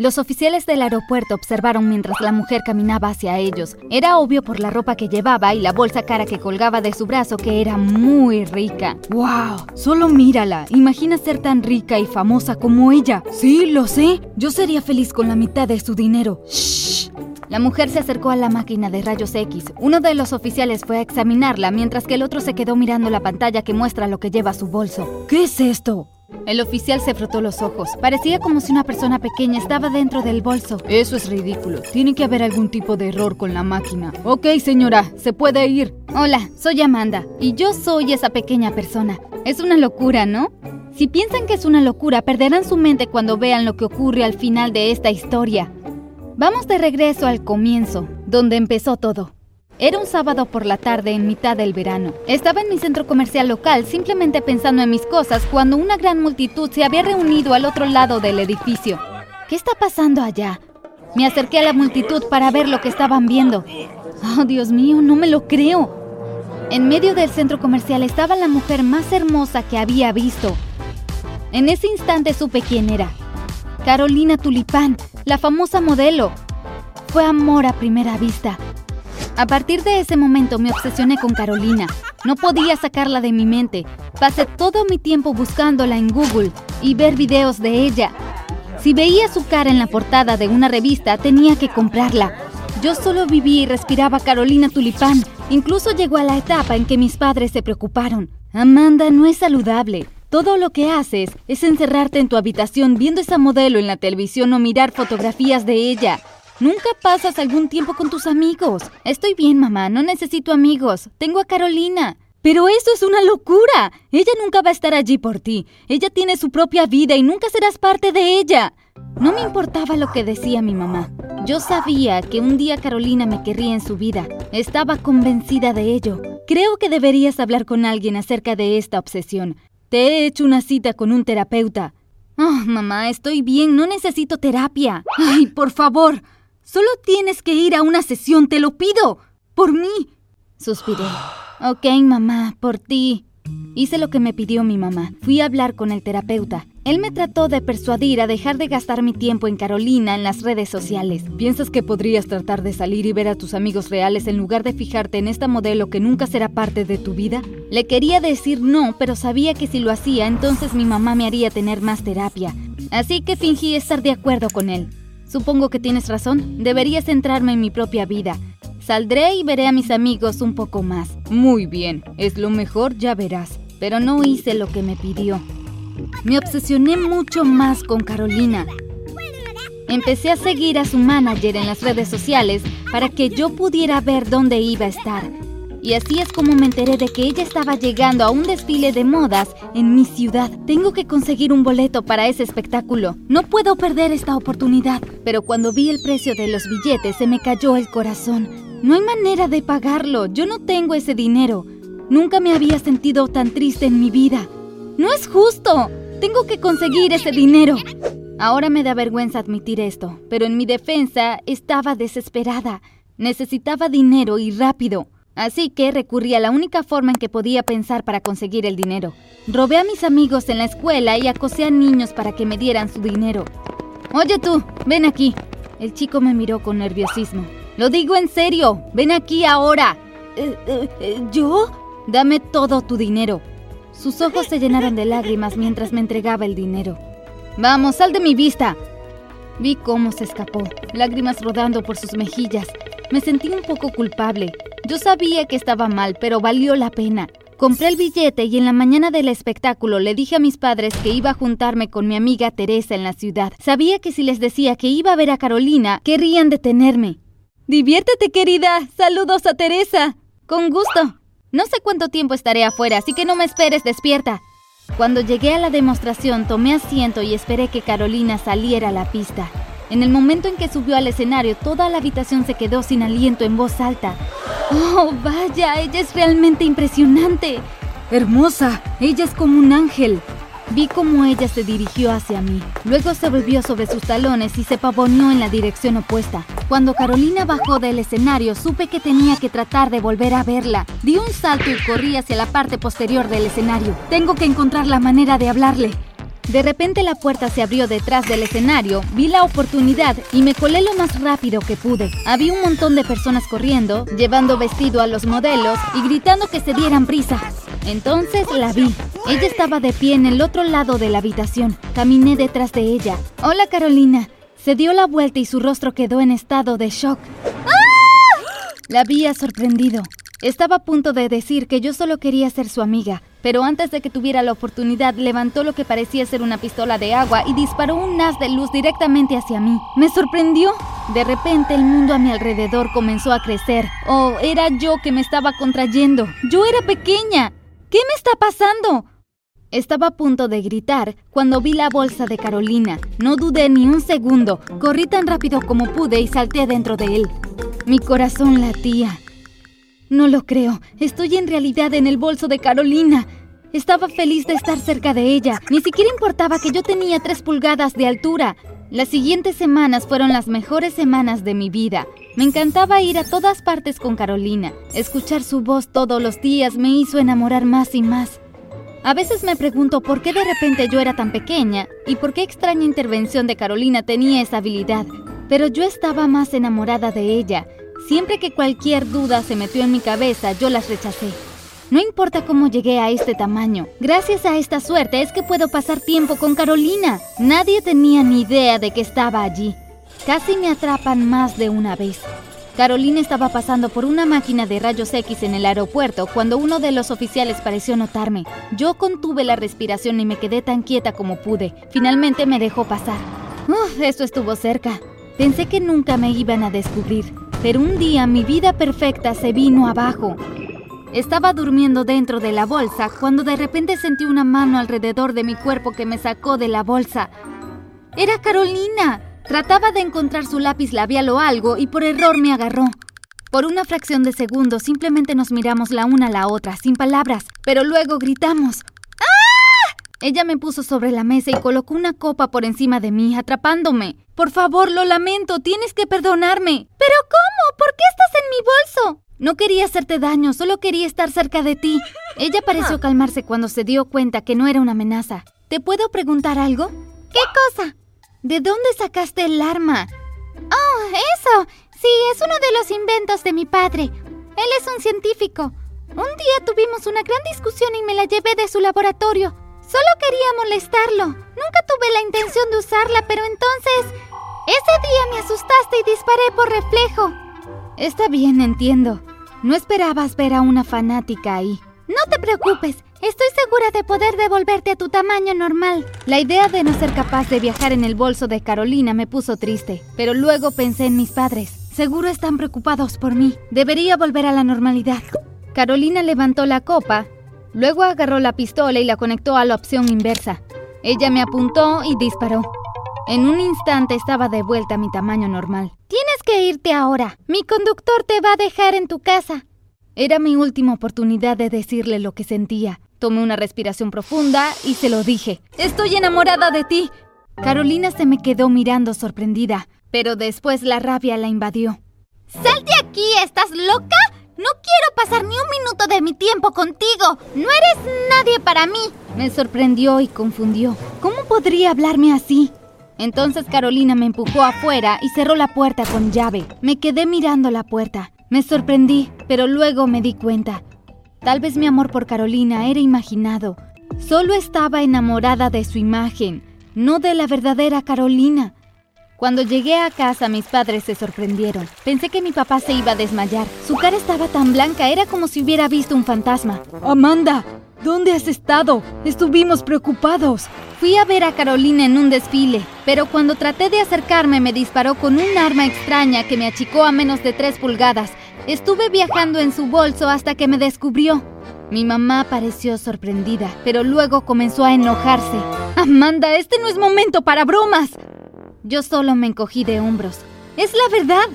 Los oficiales del aeropuerto observaron mientras la mujer caminaba hacia ellos. Era obvio por la ropa que llevaba y la bolsa cara que colgaba de su brazo que era muy rica. ¡Wow! Solo mírala. Imagina ser tan rica y famosa como ella. Sí, lo sé. Yo sería feliz con la mitad de su dinero. ¡Shh! La mujer se acercó a la máquina de rayos X. Uno de los oficiales fue a examinarla mientras que el otro se quedó mirando la pantalla que muestra lo que lleva su bolso. ¿Qué es esto? El oficial se frotó los ojos. Parecía como si una persona pequeña estaba dentro del bolso. Eso es ridículo. Tiene que haber algún tipo de error con la máquina. Ok, señora, se puede ir. Hola, soy Amanda. Y yo soy esa pequeña persona. Es una locura, ¿no? Si piensan que es una locura, perderán su mente cuando vean lo que ocurre al final de esta historia. Vamos de regreso al comienzo, donde empezó todo. Era un sábado por la tarde en mitad del verano. Estaba en mi centro comercial local simplemente pensando en mis cosas cuando una gran multitud se había reunido al otro lado del edificio. ¿Qué está pasando allá? Me acerqué a la multitud para ver lo que estaban viendo. Oh, Dios mío, no me lo creo. En medio del centro comercial estaba la mujer más hermosa que había visto. En ese instante supe quién era. Carolina Tulipán, la famosa modelo. Fue amor a primera vista. A partir de ese momento me obsesioné con Carolina. No podía sacarla de mi mente. Pasé todo mi tiempo buscándola en Google y ver videos de ella. Si veía su cara en la portada de una revista, tenía que comprarla. Yo solo viví y respiraba Carolina Tulipán. Incluso llegó a la etapa en que mis padres se preocuparon. Amanda no es saludable. Todo lo que haces es encerrarte en tu habitación viendo esa modelo en la televisión o mirar fotografías de ella. Nunca pasas algún tiempo con tus amigos. Estoy bien, mamá, no necesito amigos. Tengo a Carolina. Pero eso es una locura. Ella nunca va a estar allí por ti. Ella tiene su propia vida y nunca serás parte de ella. No me importaba lo que decía mi mamá. Yo sabía que un día Carolina me querría en su vida. Estaba convencida de ello. Creo que deberías hablar con alguien acerca de esta obsesión. Te he hecho una cita con un terapeuta. Oh, mamá, estoy bien, no necesito terapia. Ay, por favor. Solo tienes que ir a una sesión, te lo pido. Por mí. Suspiré. Ok, mamá, por ti. Hice lo que me pidió mi mamá. Fui a hablar con el terapeuta. Él me trató de persuadir a dejar de gastar mi tiempo en Carolina en las redes sociales. ¿Piensas que podrías tratar de salir y ver a tus amigos reales en lugar de fijarte en esta modelo que nunca será parte de tu vida? Le quería decir no, pero sabía que si lo hacía, entonces mi mamá me haría tener más terapia. Así que fingí estar de acuerdo con él. Supongo que tienes razón. Debería centrarme en mi propia vida. Saldré y veré a mis amigos un poco más. Muy bien, es lo mejor, ya verás. Pero no hice lo que me pidió. Me obsesioné mucho más con Carolina. Empecé a seguir a su manager en las redes sociales para que yo pudiera ver dónde iba a estar. Y así es como me enteré de que ella estaba llegando a un desfile de modas en mi ciudad. Tengo que conseguir un boleto para ese espectáculo. No puedo perder esta oportunidad. Pero cuando vi el precio de los billetes se me cayó el corazón. No hay manera de pagarlo. Yo no tengo ese dinero. Nunca me había sentido tan triste en mi vida. No es justo. Tengo que conseguir ese dinero. Ahora me da vergüenza admitir esto, pero en mi defensa estaba desesperada. Necesitaba dinero y rápido. Así que recurrí a la única forma en que podía pensar para conseguir el dinero. Robé a mis amigos en la escuela y acosé a niños para que me dieran su dinero. Oye tú, ven aquí. El chico me miró con nerviosismo. Lo digo en serio, ven aquí ahora. Eh, eh, eh, ¿Yo? Dame todo tu dinero. Sus ojos se llenaron de lágrimas mientras me entregaba el dinero. Vamos, sal de mi vista. Vi cómo se escapó, lágrimas rodando por sus mejillas. Me sentí un poco culpable. Yo sabía que estaba mal, pero valió la pena. Compré el billete y en la mañana del espectáculo le dije a mis padres que iba a juntarme con mi amiga Teresa en la ciudad. Sabía que si les decía que iba a ver a Carolina, querrían detenerme. Diviértete, querida. Saludos a Teresa. Con gusto. No sé cuánto tiempo estaré afuera, así que no me esperes despierta. Cuando llegué a la demostración, tomé asiento y esperé que Carolina saliera a la pista. En el momento en que subió al escenario, toda la habitación se quedó sin aliento en voz alta. ¡Oh, vaya! Ella es realmente impresionante. Hermosa. Ella es como un ángel. Vi cómo ella se dirigió hacia mí. Luego se volvió sobre sus talones y se pavoneó en la dirección opuesta. Cuando Carolina bajó del escenario, supe que tenía que tratar de volver a verla. Di un salto y corrí hacia la parte posterior del escenario. Tengo que encontrar la manera de hablarle. De repente la puerta se abrió detrás del escenario, vi la oportunidad y me colé lo más rápido que pude. Había un montón de personas corriendo, llevando vestido a los modelos y gritando que se dieran prisa. Entonces la vi. Ella estaba de pie en el otro lado de la habitación. Caminé detrás de ella. Hola Carolina. Se dio la vuelta y su rostro quedó en estado de shock. ¡Ah! La había sorprendido. Estaba a punto de decir que yo solo quería ser su amiga, pero antes de que tuviera la oportunidad levantó lo que parecía ser una pistola de agua y disparó un haz de luz directamente hacia mí. Me sorprendió. De repente el mundo a mi alrededor comenzó a crecer. Oh, era yo que me estaba contrayendo. Yo era pequeña. ¿Qué me está pasando? Estaba a punto de gritar cuando vi la bolsa de Carolina. No dudé ni un segundo. Corrí tan rápido como pude y salté dentro de él. Mi corazón latía. No lo creo. Estoy en realidad en el bolso de Carolina. Estaba feliz de estar cerca de ella. Ni siquiera importaba que yo tenía tres pulgadas de altura. Las siguientes semanas fueron las mejores semanas de mi vida. Me encantaba ir a todas partes con Carolina. Escuchar su voz todos los días me hizo enamorar más y más. A veces me pregunto por qué de repente yo era tan pequeña y por qué extraña intervención de Carolina tenía esa habilidad. Pero yo estaba más enamorada de ella Siempre que cualquier duda se metió en mi cabeza, yo las rechacé. No importa cómo llegué a este tamaño, gracias a esta suerte es que puedo pasar tiempo con Carolina. Nadie tenía ni idea de que estaba allí. Casi me atrapan más de una vez. Carolina estaba pasando por una máquina de rayos X en el aeropuerto cuando uno de los oficiales pareció notarme. Yo contuve la respiración y me quedé tan quieta como pude. Finalmente me dejó pasar. Uf, eso estuvo cerca. Pensé que nunca me iban a descubrir. Pero un día mi vida perfecta se vino abajo. Estaba durmiendo dentro de la bolsa cuando de repente sentí una mano alrededor de mi cuerpo que me sacó de la bolsa. Era Carolina. Trataba de encontrar su lápiz labial o algo y por error me agarró. Por una fracción de segundo simplemente nos miramos la una a la otra, sin palabras, pero luego gritamos. Ella me puso sobre la mesa y colocó una copa por encima de mí, atrapándome. Por favor, lo lamento, tienes que perdonarme. ¿Pero cómo? ¿Por qué estás en mi bolso? No quería hacerte daño, solo quería estar cerca de ti. Ella pareció calmarse cuando se dio cuenta que no era una amenaza. ¿Te puedo preguntar algo? ¿Qué cosa? ¿De dónde sacaste el arma? Oh, eso. Sí, es uno de los inventos de mi padre. Él es un científico. Un día tuvimos una gran discusión y me la llevé de su laboratorio. Solo quería molestarlo. Nunca tuve la intención de usarla, pero entonces... Ese día me asustaste y disparé por reflejo. Está bien, entiendo. No esperabas ver a una fanática ahí. No te preocupes, estoy segura de poder devolverte a tu tamaño normal. La idea de no ser capaz de viajar en el bolso de Carolina me puso triste, pero luego pensé en mis padres. Seguro están preocupados por mí. Debería volver a la normalidad. Carolina levantó la copa Luego agarró la pistola y la conectó a la opción inversa. Ella me apuntó y disparó. En un instante estaba de vuelta a mi tamaño normal. Tienes que irte ahora. Mi conductor te va a dejar en tu casa. Era mi última oportunidad de decirle lo que sentía. Tomé una respiración profunda y se lo dije. Estoy enamorada de ti. Carolina se me quedó mirando sorprendida, pero después la rabia la invadió. ¡Sal de aquí! ¿Estás loca? No quiero pasar ni un minuto de mi tiempo contigo. No eres nadie para mí. Me sorprendió y confundió. ¿Cómo podría hablarme así? Entonces Carolina me empujó afuera y cerró la puerta con llave. Me quedé mirando la puerta. Me sorprendí, pero luego me di cuenta. Tal vez mi amor por Carolina era imaginado. Solo estaba enamorada de su imagen, no de la verdadera Carolina. Cuando llegué a casa mis padres se sorprendieron. Pensé que mi papá se iba a desmayar. Su cara estaba tan blanca, era como si hubiera visto un fantasma. Amanda, ¿dónde has estado? Estuvimos preocupados. Fui a ver a Carolina en un desfile, pero cuando traté de acercarme me disparó con un arma extraña que me achicó a menos de tres pulgadas. Estuve viajando en su bolso hasta que me descubrió. Mi mamá pareció sorprendida, pero luego comenzó a enojarse. Amanda, este no es momento para bromas. Yo solo me encogí de hombros. Es la verdad.